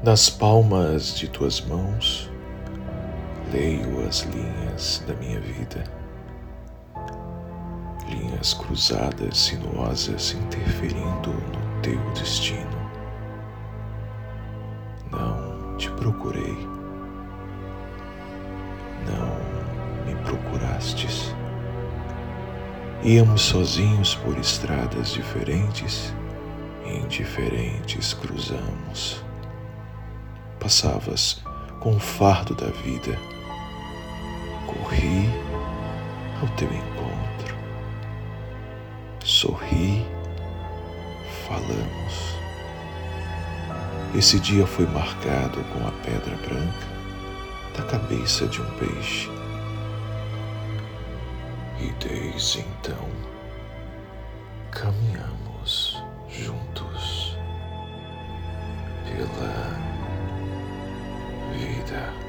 Nas palmas de tuas mãos, leio as linhas da minha vida. Linhas cruzadas, sinuosas, interferindo no teu destino. Não te procurei. Não me procurastes. Íamos sozinhos por estradas diferentes indiferentes cruzamos passavas com o fardo da vida. Corri ao teu encontro, sorri, falamos. Esse dia foi marcado com a pedra branca da cabeça de um peixe. E desde então caminhamos juntos pela vida.